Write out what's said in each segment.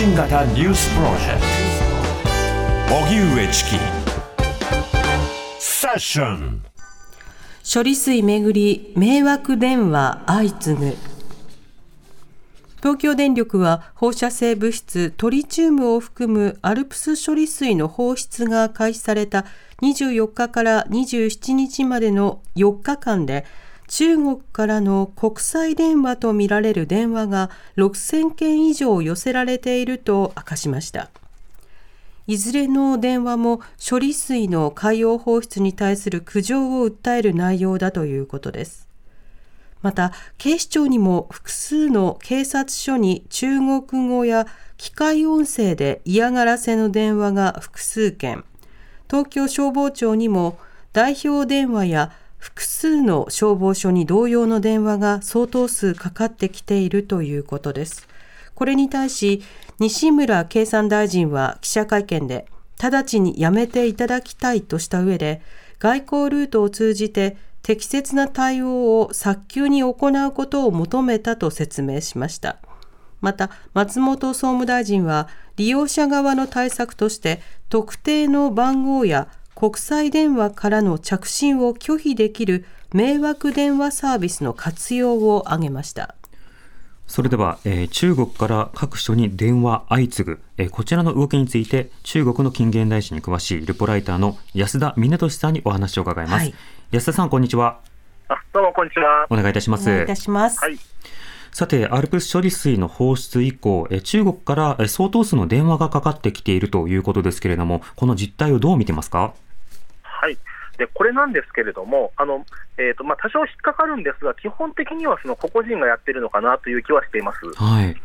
信型ニュースプロジェクト。荻上チキ。セッション。処理水めぐり迷惑電話相次ぐ。東京電力は放射性物質トリチウムを含むアルプス処理水の放出が開始された24日から27日までの4日間で中国からの国際電話とみられる電話が6000件以上寄せられていると明かしました。いずれの電話も処理水の海洋放出に対する苦情を訴える内容だということです。また、警視庁にも複数の警察署に中国語や機械音声で嫌がらせの電話が複数件、東京消防庁にも代表電話や複数の消防署に同様の電話が相当数かかってきているということです。これに対し、西村経産大臣は記者会見で、直ちにやめていただきたいとした上で、外交ルートを通じて適切な対応を早急に行うことを求めたと説明しました。また、松本総務大臣は、利用者側の対策として、特定の番号や国際電話からの着信を拒否できる迷惑電話サービスの活用を挙げました。それでは、えー、中国から各所に電話相次ぐ、えー、こちらの動きについて中国の近現代史に詳しいルポライターの安田峰俊さんにお話を伺います、はい、安田さんこんにちは。あどうもこんにちは。お願いいたします。お願いいたします、はい。さて、アルプス処理水の放出以降、中国から相当数の電話がかかってきているということですけれども、この実態をどう見てますか？はい。でこれなんですけれども、あのえーとまあ、多少引っかかるんですが、基本的にはその個々人がやってるのかなという気はしています。はい。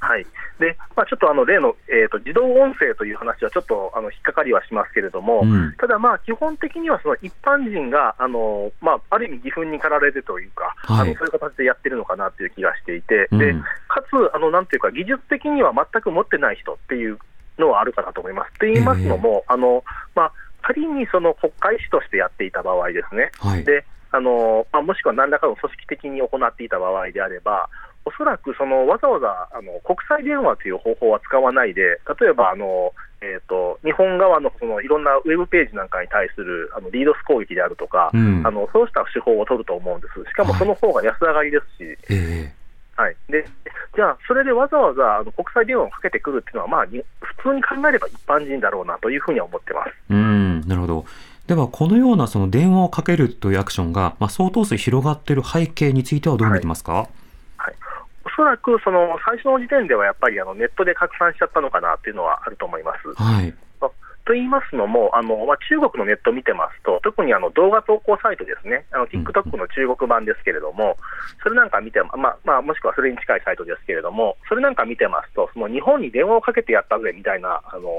はい。でまあ、ちょっとあの例の、えーと、自動音声という話はちょっとあの引っかかりはしますけれども、うん、ただ、まあ、基本的にはその一般人があの、まあ、ある意味、義憤に駆られるというか、はい、あのそういう形でやってるのかなという気がしていて、うん、でかつあの、なんていうか、技術的には全く持ってない人っていうのはあるかなと思います。と言いますのも、えー、あのまあ仮にその国会紙としてやっていた場合ですね、はい、であのまあ、もしくは何らかの組織的に行っていた場合であれば、おそらくそのわざわざあの国際電話という方法は使わないで、例えばあの、えーと、日本側のそのいろんなウェブページなんかに対するあのリードス攻撃であるとか、うん、あのそうした手法を取ると思うんです、しかもその方が安上がりですし。はいえ。ーはい、でじゃあ、それでわざわざあの国際電話をかけてくるっていうのは、まあ、普通に考えれば一般人だろうなというふうには思ってます。うんなるほど。では、このようなその電話をかけるというアクションが、まあ、相当数広がっている背景についてはどう見てますか、はい、はい、おそらくその最初の時点ではやっぱりあのネットで拡散しちゃったのかなというのはあると思います。はいと言いますのも、あのまあ、中国のネットを見てますと、特にあの動画投稿サイトですね、あの TikTok の中国版ですけれども、それなんか見て、まあまあ、もしくはそれに近いサイトですけれども、それなんか見てますと、その日本に電話をかけてやったぜみたいなあの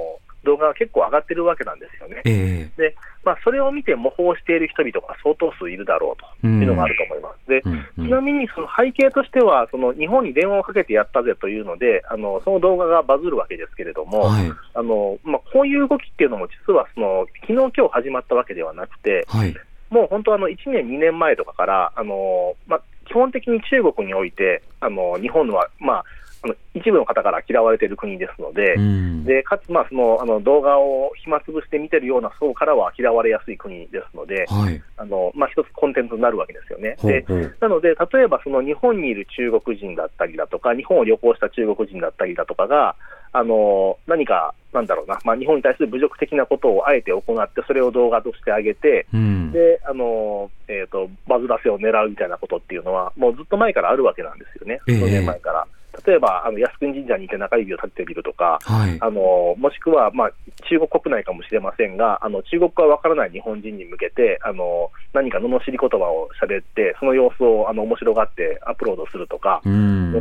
動画が結構上がってるわけなんですよね。えー、でまあ、それを見て模倣している人々が相当数いるだろうというのがあると思います。で、ちなみにその背景としては、その日本に電話をかけてやったぜというので、あのその動画がバズるわけですけれども、はい、あのまあ、こういう動きっていうのも、実はその昨日今日始まったわけではなくて、はい、もう本当あの、1年、2年前とかから、あのまあ、基本的に中国において、あの日本は、まあ、あの一部の方から嫌われている国ですので、うん、でかつ、まあ、そのあの動画を暇つぶして見てるような層からは嫌われやすい国ですので、はい、あのまあ、一つコンテンツになるわけですよね。でなので、例えばその日本にいる中国人だったりだとか、日本を旅行した中国人だったりだとかが、あの何か、なんだろうな、まあ、日本に対する侮辱的なことをあえて行って、それを動画としてあげて、うん、であのえーと、バズらせを狙うみたいなことっていうのは、もうずっと前からあるわけなんですよね、数年前から。例えばあの靖国神社にいて中指を立ててみるとか、はい、あのもしくは、まあ、中国国内かもしれませんが、あの中国語がわからない日本人に向けて、あの何か罵り言葉を喋って、その様子をあの面白がってアップロードするとか、う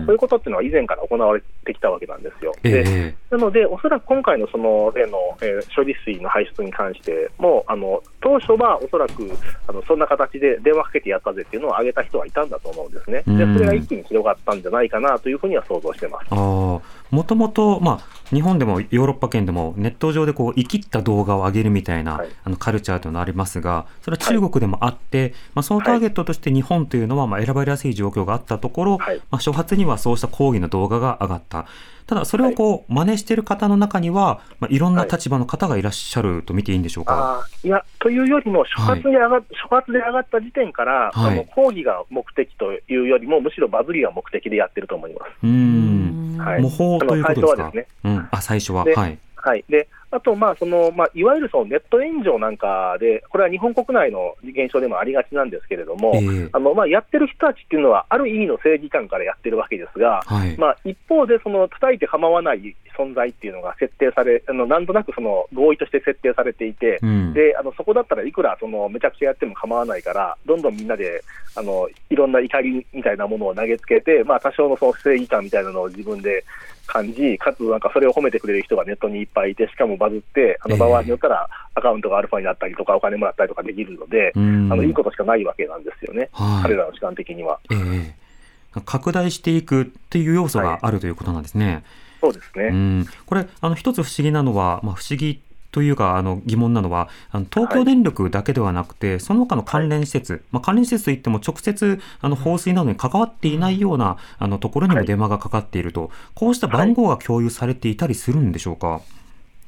そういうことっていうのは以前から行われてきたわけなんですよ。で、えー、なので、おそらく今回のその例の、えー、処理水の排出に関しても、あの当初はおそらくあのそんな形で電話かけてやったぜっていうのを挙げた人はいたんだと思うんですね。でそれが一気に広がったんじゃないかなというふうには想像してます。あもともと、まあ、日本でもヨーロッパ圏でもネット上でこう生きった動画を上げるみたいな、はい、あのカルチャーというのがありますが、それは中国でもあって、はい、まあ、そのターゲットとして日本というのはまあ選ばれやすい状況があったところ、はい、まあ、初発にはそうした抗議の動画が上がった。ただ、それをこう、真似している方の中には、まあ、いろんな立場の方がいらっしゃると見ていいんでしょうか？いや、というよりも、初発で上が,、初発で上がった時点から、はい、あの抗議が目的というよりも、むしろバズりが目的でやってると思います。うん。はい、模倣ということですか？ね、うん、あ最初は。はい。はい、であと、まあそのまあ、いわゆるそのネット炎上なんかで、これは日本国内の現象でもありがちなんですけれども、えー、あのまあ、やってる人たちっていうのは、ある意味の正義感からやってるわけですが、はい、まあ、一方で、その叩いて構わない存在っていうのが設定され、あのなんとなくその合意として設定されていて、うん、であのそこだったらいくらそのめちゃくちゃやっても構わないから、どんどんみんなであのいろんな怒りみたいなものを投げつけて、まあ、多少のその正義感みたいなのを自分で感じ、かつなんかそれを褒めてくれる人がネットにいっぱいいて、しかもバズって、あの場合によったらアカウントがアルファになったりとか、お金もらったりとかできるので、あのいいことしかないわけなんですよね、はい、彼らの時間的には。えー、拡大していくっていう要素があるということなんですね。はい、そうですね、うん。これあの一つ不思議なのは、まあ、不思議というかあの疑問なのはあの東京電力だけではなくて、はい、その他の関連施設、はい、まあ、関連施設といっても直接あの放水などに関わっていないようなあのところにも電話がかかっていると、はい、こうした番号が共有されていたりするんでしょうか？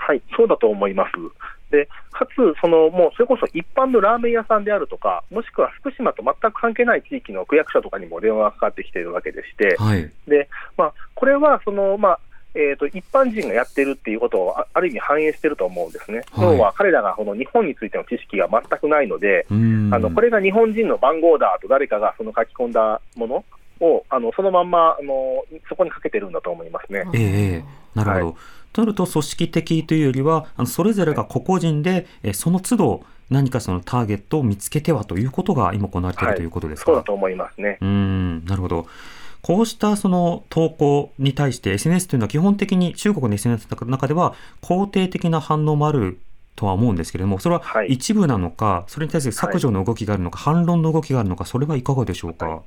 はい、そうだと思います。でかつ、そのもうそれこそ一般のラーメン屋さんであるとか、もしくは福島と全く関係ない地域の区役所とかにも電話がかかってきているわけでして、はい、でまあ、これはその、まあ、えーと、一般人がやってるっていうことをある意味反映してると思うんですね、はい、要は彼らがこの日本についての知識が全くないので、あのこれが日本人の番号だと誰かがその書き込んだものをあのそのまんまあのそこにかけてるんだと思いますね。えー、なるほど、はい、となると組織的というよりはあのそれぞれが個々人で、えその都度何かそのターゲットを見つけてはということが今行われている、ということですか？そうだと思いますね。うんなるほど。こうしたその投稿に対して SNS というのは基本的に中国の SNS の中では肯定的な反応もあるとは思うんですけれども、それは一部なのか、はい、それに対する削除の動きがあるのか、はい、反論の動きがあるのか、それはいかがでしょうか？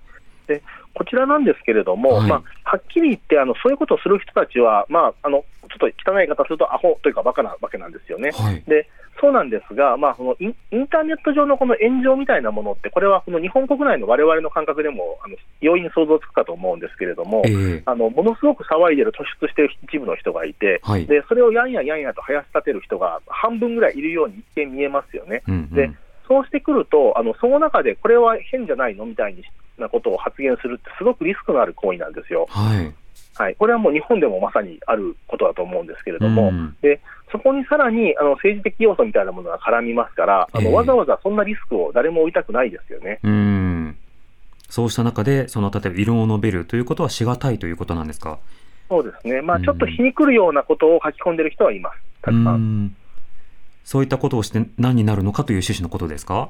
でこちらなんですけれども、はい、まあ、はっきり言ってあの、そういうことをする人たちは、まあ、あのちょっと汚い言い方すると、アホというか、バカなわけなんですよね。でそうなんですが、まあ、そのインインターネット上のこの炎上みたいなものって、これはこの日本国内のわれわれの感覚でもあの容易に想像つくかと思うんですけれども、えー、あのものすごく騒いでる、突出している一部の人がいて、はい、で、それをやんややんやと生やし立てる人が半分ぐらいいるように一見見えますよね。うんうん、でそうしてくると、あのその中でこれは変じゃないのみたいなことを発言するって、すごくリスクのある行為なんですよ。はい。はい、これはもう日本でもまさにあることだと思うんですけれども、うん、でそこにさらにあの政治的要素みたいなものが絡みますから、あのわざわざそんなリスクを誰も負いたくないですよね。うん。そうした中で、その例えば異論を述べるということはしがたいということなんですか？そうですね、まあ、ちょっと皮にくるようなことを書き込んでる人はいます、たくさん。そういったことをして何になるのかという趣旨のことですか？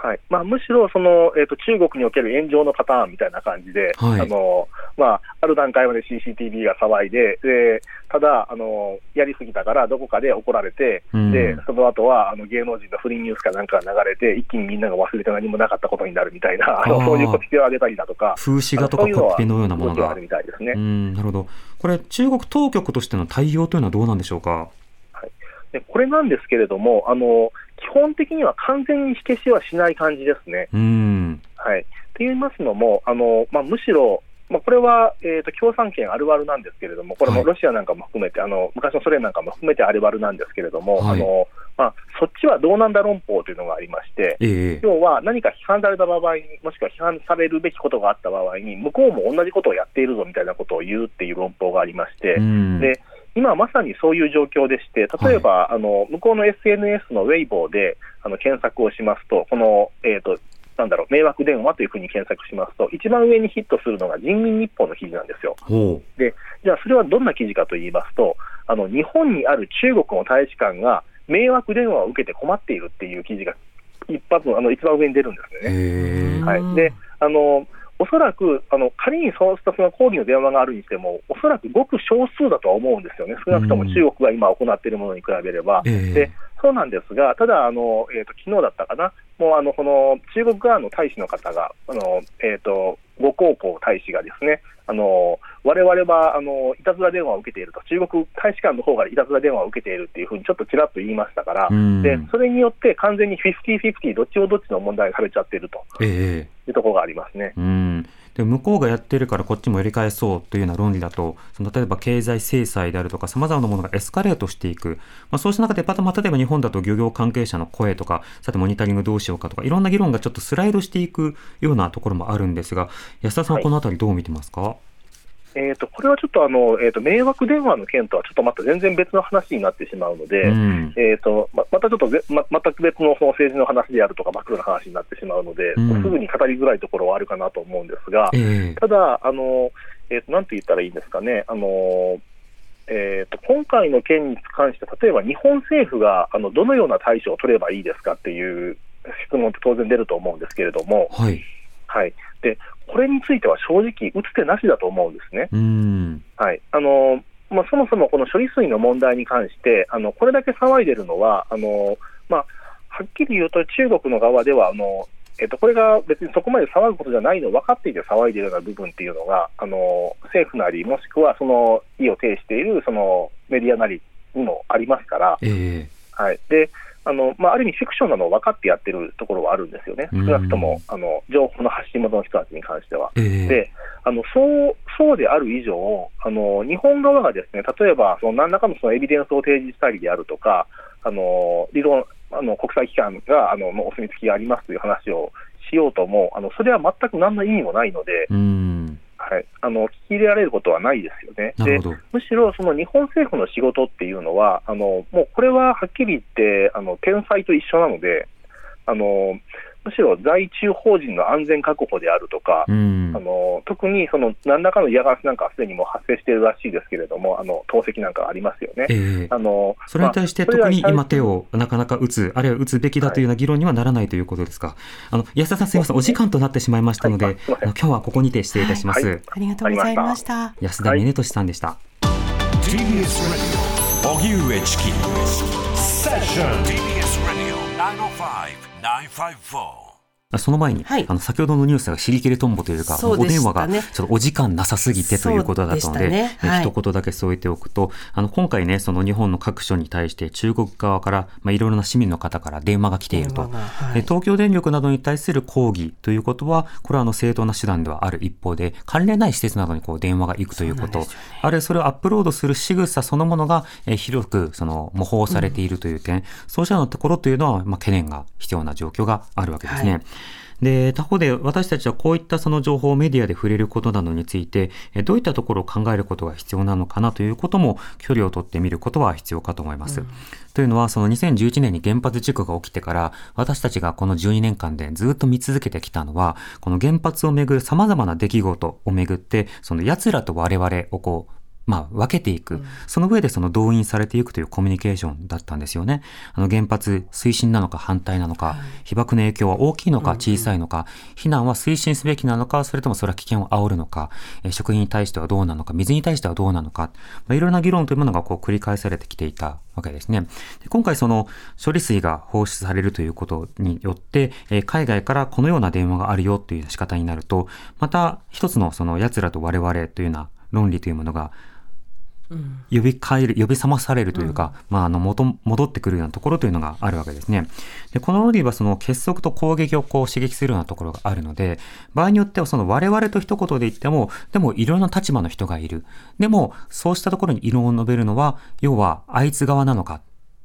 はい。まあ、むしろその、えーと、中国における炎上のパターンみたいな感じで、はい、あのまあ、ある段階まで CCTV が騒いで、でただあの、やりすぎたからどこかで怒られて、うん、でその後はあの芸能人の不倫ニュースかなんかが流れて、一気にみんなが忘れて何もなかったことになるみたいな、あのそういうこ手を挙げたりだとか、風刺画とかコッピのようなものが。あるみたいですね。なるほど。これ、中国当局としての対応というのはどうなんでしょうか？はい、でこれなんですけれども、あの基本的には完全に火消しはしない感じですね。うん。はい、と言いますのも、あのまあ、むしろ、まあ、これは、えーと、共産権あるあるなんですけれども、これもロシアなんかも含めて、はい、あの昔のソ連なんかも含めてあるあるなんですけれども、はい、あのまあ、そっちはどうなんだ論法というのがありまして、えー、要は何か批判された場合に、もしくは批判されるべきことがあった場合に、向こうも同じことをやっているぞみたいなことを言うっていう論法がありまして、で今まさにそういう状況でして、例えば、はい、あの向こうの SNS のウェイボーであの検索をしますと、この、えーと、なんだろう迷惑電話というふうに検索しますと、一番上にヒットするのが人民日報の記事なんですよ。で、じゃあそれはどんな記事かと言いますと、あの日本にある中国の大使館が迷惑電話を受けて困っているっていう記事が一発あの一番上に出るんですよね。はい、であのおそらくあの仮にそうしたその抗議の電話があるにしても、おそらくごく少数だとは思うんですよね、少なくとも中国が今行っているものに比べれば。でそうなんですが、ただ、あのえーと、昨日だったかな、もうあのこの中国側の大使の方が、あのえーと、呉高校大使がですね、あの我々はあのいたずら電話を受けていると、中国大使館の方がいたずら電話を受けているっていうふうにちょっとちらっと言いましたから、でそれによって完全にフィフティフィフティ、どっちをどっちの問題がされちゃっているというところがありますね。えーで向こうがやってるからこっちもやり返そうというような論理だと、その例えば経済制裁であるとか、さまざまなものがエスカレートしていく、まあ、そうした中で、また例えば日本だと漁業関係者の声とか、さてモニタリングどうしようかとか、いろんな議論がちょっとスライドしていくようなところもあるんですが、安田さんはこのあたりどう見てますか、はいえーと、これはちょっとあの、えーと、迷惑電話の件とはちょっとまた全然別の話になってしまうので、うん、えーとままたちょっとま全く別のその政治の話であるとか、真っ黒な話になってしまうので、うん、すぐに語りづらいところはあるかなと思うんですが、えー、ただ、あのえーと、なんて言ったらいいんですかね。あのえーと、今回の件に関して、例えば日本政府があのどのような対処を取ればいいですかっていう質問って当然出ると思うんですけれども、はい、はい、でこれについては正直、打つ手なしだと思うんですね。はい。あのまあ、そもそもこの処理水の問題に関して、あのこれだけ騒いでるのは、あのまあ、はっきり言うと中国の側ではあの、えっと、これが別にそこまで騒ぐことじゃないの分かっていて騒いでいるような部分っていうのが、あの政府なり、もしくはその意を呈しているそのメディアなりにもありますから、えー、はい、であのまあ、ある意味、フィクションなのを分かってやってるところはあるんですよね、少なくともあの情報の発信元の人たちに関しては。えー、であのそうそうである以上あの、日本側がですね例えばその何らかのそのエビデンスを提示したりであるとか、あの理論あの国際機関があのお墨付きがありますという話をしようとも、あのそれは全く何の意味もないので。はい、あの聞き入れられることはないですよね。でむしろその日本政府の仕事っていうのは、あのもうこれははっきり言ってあの天才と一緒なので、あのむしろ在中法人の安全確保であるとか、うん、あの特にその何らかの嫌がらせなんかはすでにもう発生しているらしいですけれども、あの投石なんかありますよね、えー、あのそれに対して、特に今、手をなかなか打つ、あるいは打つべきだとい。うような議論にはならないということですか？はい、あの安田さん、すみません、お時間となってしまいましたので、はい、今日はここにて失礼いたします。はい、ありがとうございました。安田峰俊さんでした。荻上チキ。セッション TBS 954. その前に、はい、あの先ほどのニュースが尻切れとんぼというか、ね、お電話がちょっとお時間なさすぎてということだったので、ね。はい、一言だけ添えておくと、あの今回ね、その日本の各所に対して中国側から、まあ、いろいろな市民の方から電話が来ていると、はい、東京電力などに対する抗議ということは、これはあの正当な手段ではある一方で、関連ない施設などにこう電話が行くということ、ね、あるいはそれをアップロードする仕草そのものが、え広くその模倣されているという点、うん、そうしたところというのは、まあ、懸念が必要な状況があるわけですね。はいで、他方で私たちはこういったその情報をメディアで触れることなどについて、どういったところを考えることが必要なのかなということも距離をとってみることは必要かと思います。うん、というのは、その2011年に原発事故が起きてから、私たちがこの12年間でずっと見続けてきたのは、この原発をめぐる様々な出来事をめぐって、その奴らと我々をこう、まあ、分けていく、その上でその動員されていくというコミュニケーションだったんですよね。あの原発推進なのか反対なのか、被爆の影響は大きいのか小さいのか、避難は推進すべきなのか、それともそれは危険を煽るのか、え食品に対してはどうなのか、水に対してはどうなのか、まあ、いろんな議論というものがこう繰り返されてきていたわけですね。で今回その処理水が放出されるということによって、え海外からこのような電話があるよという仕方になると、また一つのその奴らと我々というような論理というものが呼び返る、呼び覚まされるというか、うん、まあ、あの、元、戻ってくるようなところというのがあるわけですね。で、このロディはその結束と攻撃をこう刺激するようなところがあるので、場合によってはその我々と一言で言っても、でもいろんな立場の人がいる。でも、そうしたところに異論を述べるのは、要は、あいつ側なのか、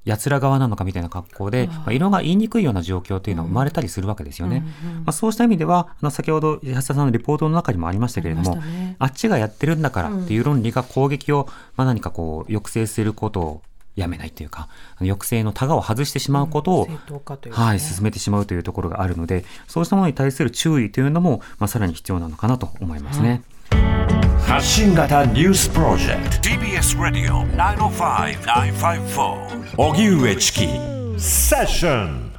奴ら側なのかみたいな格好で、まあ、色が言いにくいような状況というのは生まれたりするわけですよね。うんうん、まあ、そうした意味では、あの先ほど安田さんのリポートの中にもありましたけれども、あね、あっちがやってるんだからっていう論理が攻撃を、まあ、何かこう抑制することをやめないというか、抑制のタガを外してしまうことを、うんね、はい、進めてしまうというところがあるので、そうしたものに対する注意というのも、まあ、さらに必要なのかなと思いますね。発信型ニュースプロジェクト。TBS ラディオ905-954荻上チキ。セッション